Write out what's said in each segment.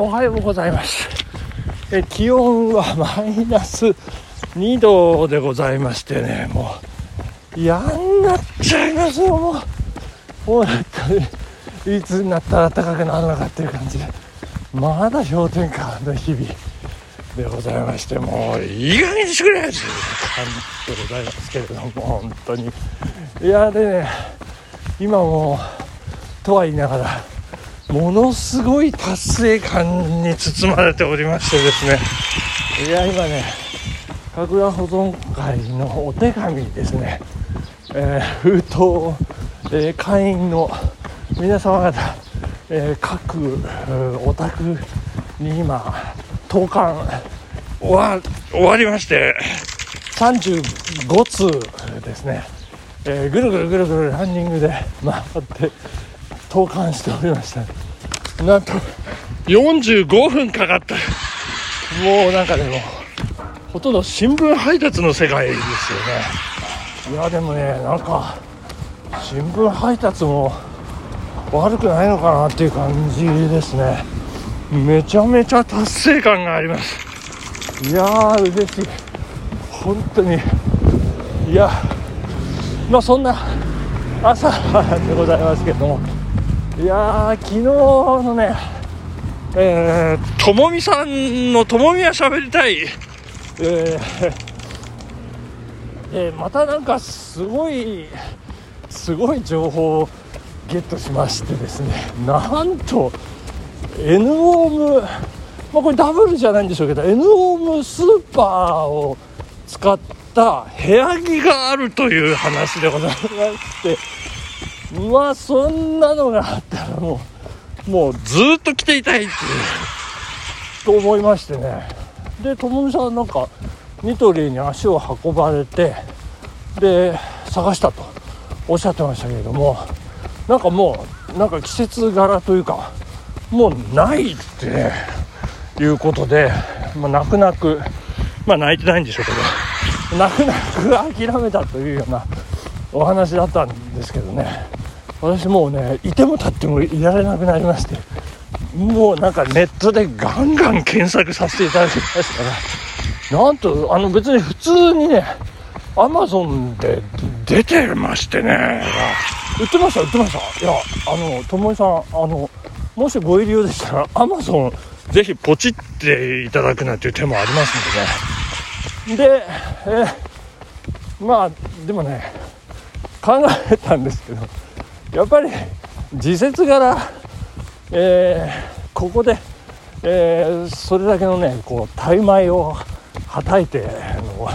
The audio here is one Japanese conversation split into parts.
おはようございます。え気温はマイナス2度でございましてねもう。嫌になっちゃいますよもう。本当に。いつになったら暖かくなるのかっていう感じで。まだ氷点下の日々でございましてもういい加減にしてくれという感じでございますけれども本当に。いやでね今もとは言いながらものすごい達成感に包まれておりましてですね。いや今ね神楽保存会のお手紙ですね、えー、封筒、えー、会員の皆様方、えー、各お宅に今投函終わ終わりまして。35通ですね、えー、ぐるぐるぐるぐるランニングで回って投函しておりましたなんと45分かかった。もうなんかでもほとんど新聞配達の世界ですよね。いやでもねなんか新聞配達も悪くないのかなっていう感じですね。めちゃめちゃ達成感があります。いやー嬉しい。本当に。いやまあそんな朝でございますけども。いや昨日のねえー、ともみさんのともみは喋りたい、えー えー、またなんかすごいすごい情報をゲットしましてですね。なんと N オーム、まあ、これダブルじゃないんでしょうけど N オームスーパーを使った部屋着があるという話でございまして。まあそんなのがあったらもうもうずっと着ていたいっていう。と思いましてね。でともみさんなんかニトリに足を運ばれてで探したと。おっしゃってましたけれども。なんかもうなんか季節柄というかもうないってねいうことで、まあ、泣く泣くまあ泣いてないんでしょうけど泣く泣く諦めたというようなお話だったんですけどね。私もうねいても立ってもいられなくなりましてもうなんかネットでガンガン検索させていただきましたからなんとあの別に普通にねアマゾンで出てましてね。売ってました売ってました。いやあのともさんあのもしご入り用でしたらアマゾンぜひポチっていただくなんていう手もありますんでね。で、えー、まあでもね考えたんですけどやっぱり時節柄、えー、ここで、えー、それだけのねこうタイ米をはたいてあの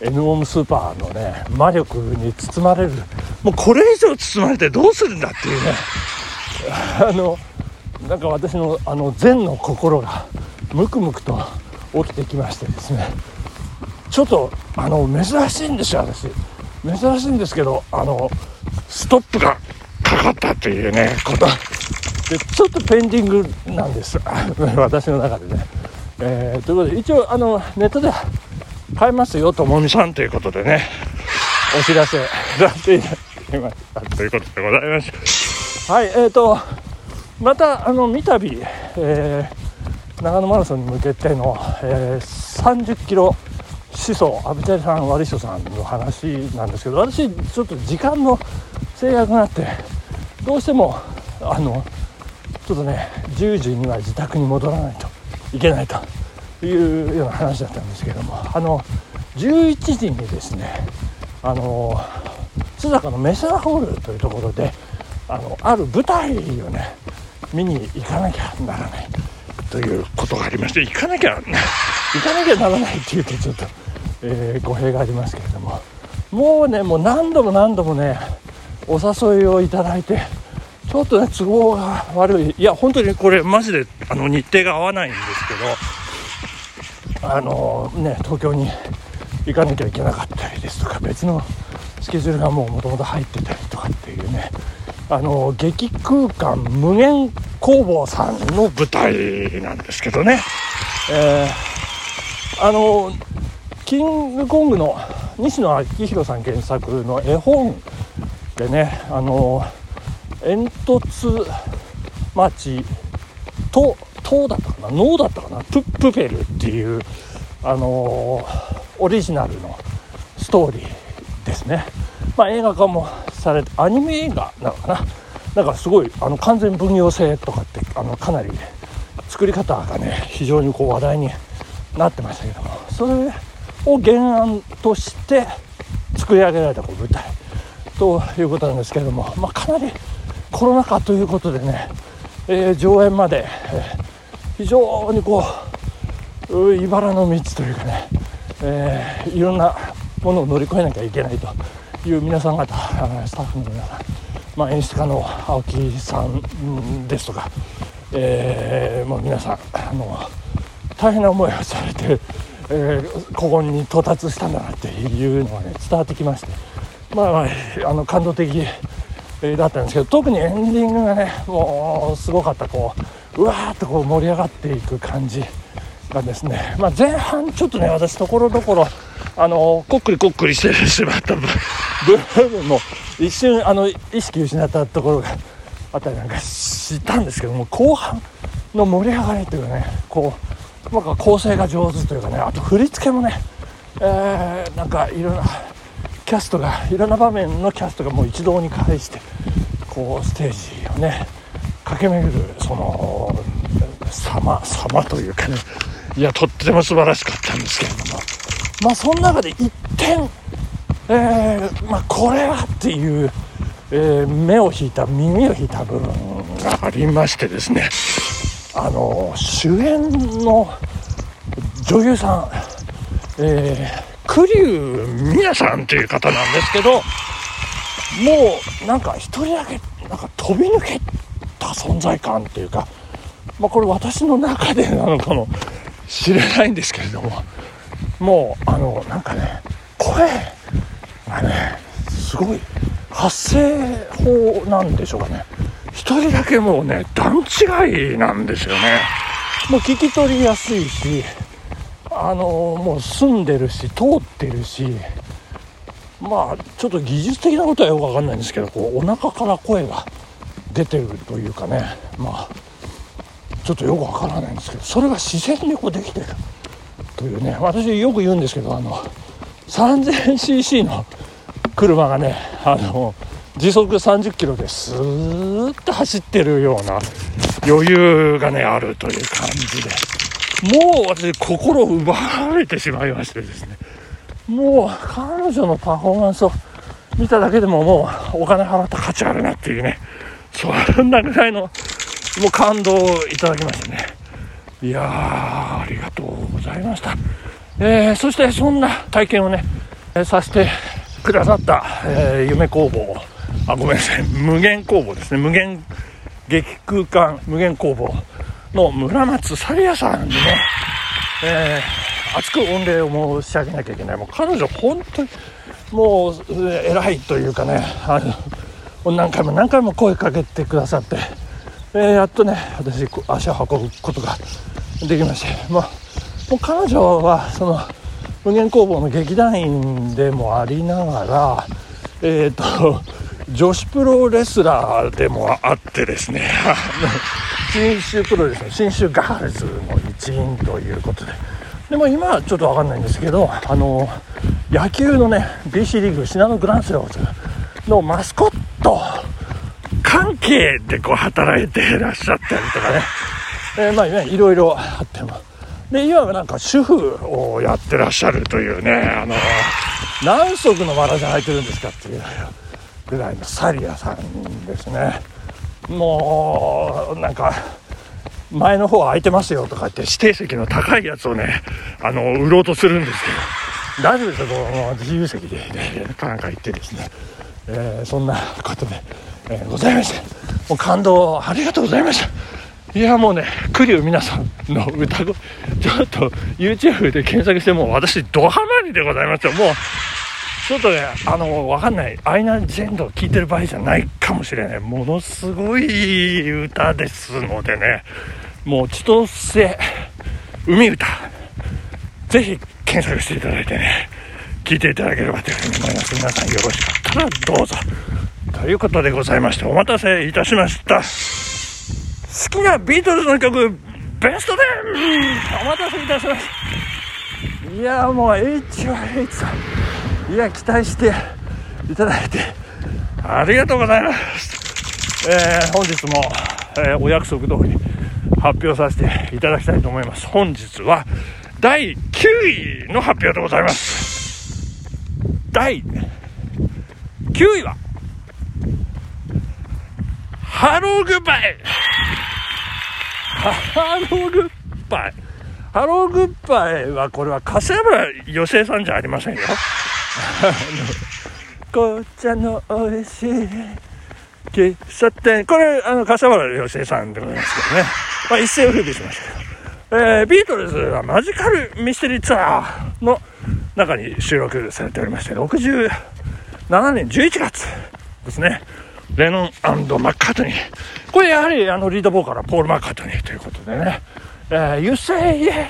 N オームスーパーのね魔力に包まれる。もうこれ以上包まれてどうするんだっていうね。あのなんか私のあの善の心がムクムクと起きてきましてですね。ちょっとあの珍しいんですよ私。珍しいんですけどあのストップがかかったというねこと。でちょっとペンディングなんです。私の中でね、えー、ということで一応あのネットで買えますよともみさんということでね。お知らせさせていただきましたということでございます。はいえーとまたあの三度、えー、長野マラソンに向けての、えー、30キロ思想阿部チャリさん、割人さんの話なんですけど私ちょっと時間の制約があってどうしてもあのちょっとね10時には自宅に戻らないといけないというような話だったんですけれどもあの11時にですねあの須坂のメサラホールというところであのある舞台をね見に行かなきゃならないということがありまして行かなきゃ行かなきゃならないっていうとちょっと、えー、語弊がありますけれどももうねもう何度も何度もねお誘いをいただいてちょっとね都合が悪い。いや本当にこれマジであの日程が合わないんですけどあのね東京に行かなきゃいけなかったりですとか別のスケジュールがもうもともと入ってたりとかっていうねあの劇空間無限工房さんの舞台なんですけどね、えー、あのキングコングの西野昭弘さん原作の絵本でねあの煙突町とトだったかなノーだったかなプップペルっていうあのー、オリジナルのストーリーですね、まあ、映画化もされてアニメ映画なのかな。なんかすごいあの完全分業制とかってあのかなり作り方がね非常にこう話題になってましたけども。それを原案として作り上げられたこう舞台ということなんですけれども、まあ、かなりコロナ禍ということでね、えー、上演まで、えー、非常にこう茨の道というかね、えー、いろんなものを乗り越えなきゃいけないという皆さん方スタッフの皆さん、まあ、演出家の青木さんですとか、えー、もう皆さんあの大変な思いをされて、えー、ここに到達したんだなっていうのがね伝わってきまして、まあ、あの感動的だったんですけど特にエンディングがねもうすごかったこううわーっとこう盛り上がっていく感じがですね、まあ、前半ちょっとね私ところどころあのこっくりこっくりしてしまった部分 も一瞬あの意識失ったところがあったりなんかしたんですけども後半の盛り上がりというかねこうなんか構成が上手というかねあと振り付けもね、えー、なんかいろんなキャストがいろんな場面のキャストがもう一堂に会してこうステージをね駆け巡るその様様というかね。いやとっても素晴らしかったんですけれども。まあその中で一点、えー、まあ、これはっていう、えー、目を引いた耳を引いた部分がありましてですね。あの主演の女優さん、えー、栗生美奈さんという方なんですけどもうなんか一人だけなんか飛び抜けた存在感っていうか、まあ、これ私の中でなのかもしれないんですけれどももうあのなんかね声がねすごい発声法なんでしょうかね。一人だけもうね段違いなんですよね。もう聞き取りやすいしあのもう住んでるし通ってるしまあちょっと技術的なことはよく分かんないんですけどこうお腹から声が出てるというかねまあちょっとよくわからないんですけどそれが自然にこうできてるというね私よく言うんですけどあの 3000cc の車がねあの時速30キロでスーッと走ってるような余裕がねあるという感じで。もう私心を奪われてしまいましてですね。もう彼女のパフォーマンスを見ただけでももうお金払った価値あるなっていうねそんなぐらいのもう感動をいただきましたね。いやーありがとうございました、えー、そしてそんな体験をね、え、させてくださった、えー、夢工房。あごめんなさい。無限工房ですね。無限激空間無限工房。の村松紗理也さんにね、えー、熱く御礼を申し上げなきゃいけない。もう彼女本当にもう偉いというかねあの何回も何回も声かけてくださって、えー、やっとね私足を運ぶことができましてもうもう彼女はその無限工房の劇団員でもありながらえっ、ー、と女子プロレスラーでもあってですね。新州プロレスの新州ガールズの一員ということで。でも今はちょっと分かんないんですけどあの野球のね BC リーグ信濃グランスローズのマスコット関係でこう働いていらっしゃったりとかね、えー、まあいろいろあっても。で今はなんか主婦をやってらっしゃるというねあの何足のわらじ履いてるんですかっていうぐらいのサリアさんですね。もうなんか前の方空いてますよとか言って指定席の高いやつをねあの売ろうとするんですけど。大丈夫ですよこの自由席でね。なんか言ってですね、えー、そんなことで、えー、ございまして。もう感動ありがとうございました。いやもうね栗生皆さんの歌声。ちょっと YouTube で検索しても私ドハマりでございますよ。もうちょっとね、あの、わかんない。アイナ・ジェンドを聴いてる場合じゃないかもしれない。ものすごい歌ですのでね、もう千歳海歌、ぜひ検索していただいてね、聴いていただければというふうに思います。皆さんよろしかったらどうぞ。ということでございまして、お待たせいたしました。好きなビートルズの曲、ベスト10お待たせいたしましたいやもう H1H さんいや期待していただいて。ありがとうございます、えー、本日も、えー、お約束通り発表させていただきたいと思います。本日は第9位の発表でございます。第9位はハローグッバイ。ハローグッバイ。ハローグッバイはこれは柏原芳恵さんじゃありませんよ。紅茶の美味しい喫茶店。これあの柏原芳恵さんでございますけどね、まあ、一世を風靡しましたけど、えー、ビートルズはマジカルミステリーツアーの中に収録されておりまして67年11月ですね。レノンマッカートニー。これやはりあのリードボーカルはポール・マッカートニーということでね、えー、You say yes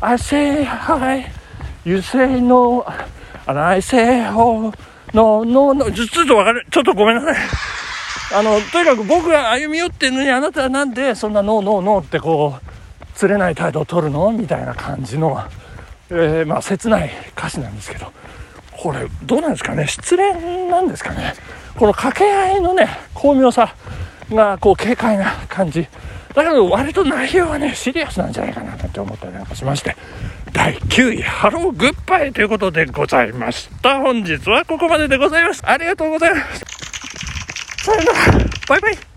I say hi. You say no and I say oh no no no ちょっとわかる。ちょっとごめんなさい。あのとにかく僕が歩み寄ってるのにあなたはなんでそんなノーノーノーってこう釣れない態度を取るのみたいな感じの、えー、まあ切ない歌詞なんですけどこれどうなんですかね？失恋なんですかね？この掛け合いのね巧妙さがこう軽快な感じ。だけど割と内容はねシリアスなんじゃないかななんて思ったりなんかしまして。第9位ハローグッバイということでございました。本日はここまででございます。ありがとうございます。さよなら。バイバイ。